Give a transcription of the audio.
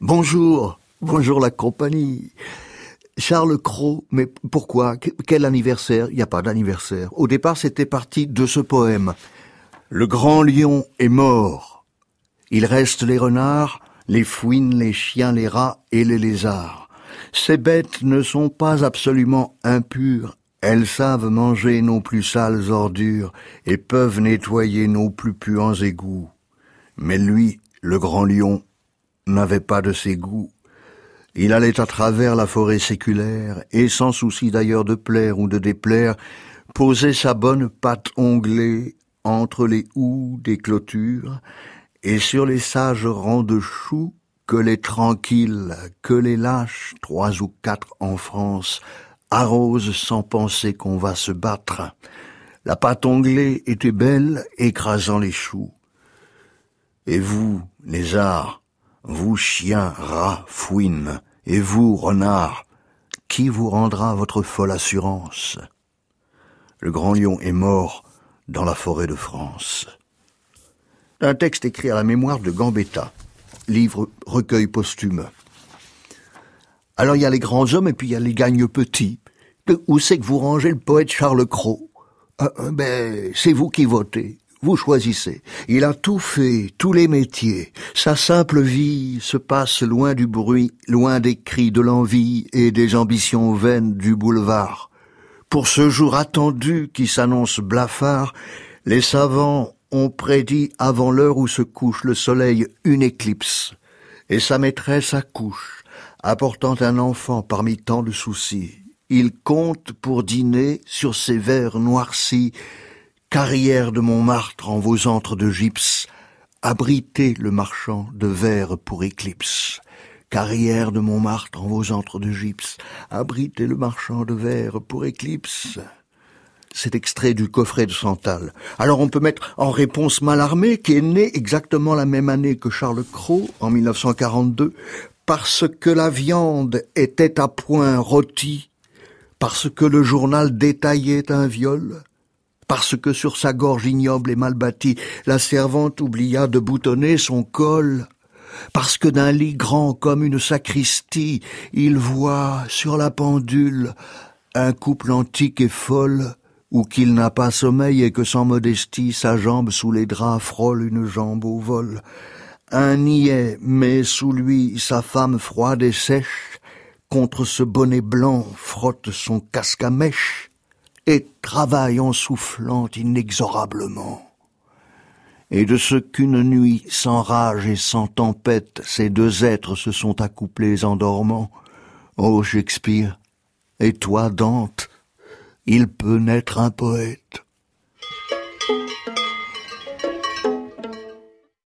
Bonjour, bonjour la compagnie. Charles Cros, mais pourquoi? Quel anniversaire? Il n'y a pas d'anniversaire. Au départ, c'était parti de ce poème. Le grand lion est mort. Il reste les renards, les fouines, les chiens, les rats et les lézards. Ces bêtes ne sont pas absolument impures. Elles savent manger nos plus sales ordures et peuvent nettoyer nos plus puants égouts. Mais lui, le grand lion, n'avait pas de ses goûts. Il allait à travers la forêt séculaire, et sans souci d'ailleurs de plaire ou de déplaire, posait sa bonne patte onglée entre les houes des clôtures, et sur les sages rangs de choux, que les tranquilles, que les lâches, trois ou quatre en France, arrosent sans penser qu'on va se battre. La pâte onglée était belle, écrasant les choux. Et vous, les arts, vous chiens, rats, fouines, et vous, renards, qui vous rendra votre folle assurance? Le grand lion est mort dans la forêt de France. Un texte écrit à la mémoire de Gambetta, livre recueil posthume. Alors il y a les grands hommes et puis il y a les gagnes petits. Où c'est que vous rangez le poète Charles Cros? Euh, euh, Ben, c'est vous qui votez. Vous choisissez. Il a tout fait, tous les métiers. Sa simple vie se passe loin du bruit, loin des cris de l'envie et des ambitions vaines du boulevard. Pour ce jour attendu qui s'annonce blafard, les savants ont prédit avant l'heure où se couche le soleil une éclipse, et sa maîtresse accouche, apportant un enfant parmi tant de soucis. Il compte pour dîner sur ses verres noircis Carrière de Montmartre en vos antres de gypse, abritez le marchand de verre pour éclipse. Carrière de Montmartre en vos antres de gypse, abritez le marchand de verre pour éclipse. C'est extrait du coffret de Santal. Alors on peut mettre en réponse Malarmé, qui est né exactement la même année que Charles Cros, en 1942, parce que la viande était à point rôtie, parce que le journal détaillait un viol, parce que sur sa gorge ignoble et mal bâtie, la servante oublia de boutonner son col, parce que d'un lit grand comme une sacristie, il voit sur la pendule un couple antique et folle, ou qu'il n'a pas sommeil et que sans modestie sa jambe sous les draps frôle une jambe au vol. Un niais met sous lui sa femme froide et sèche, contre ce bonnet blanc frotte son casque à mèche, et travaille en soufflant inexorablement. Et de ce qu'une nuit sans rage et sans tempête, ces deux êtres se sont accouplés en dormant, ô Shakespeare, et toi, Dante, il peut naître un poète.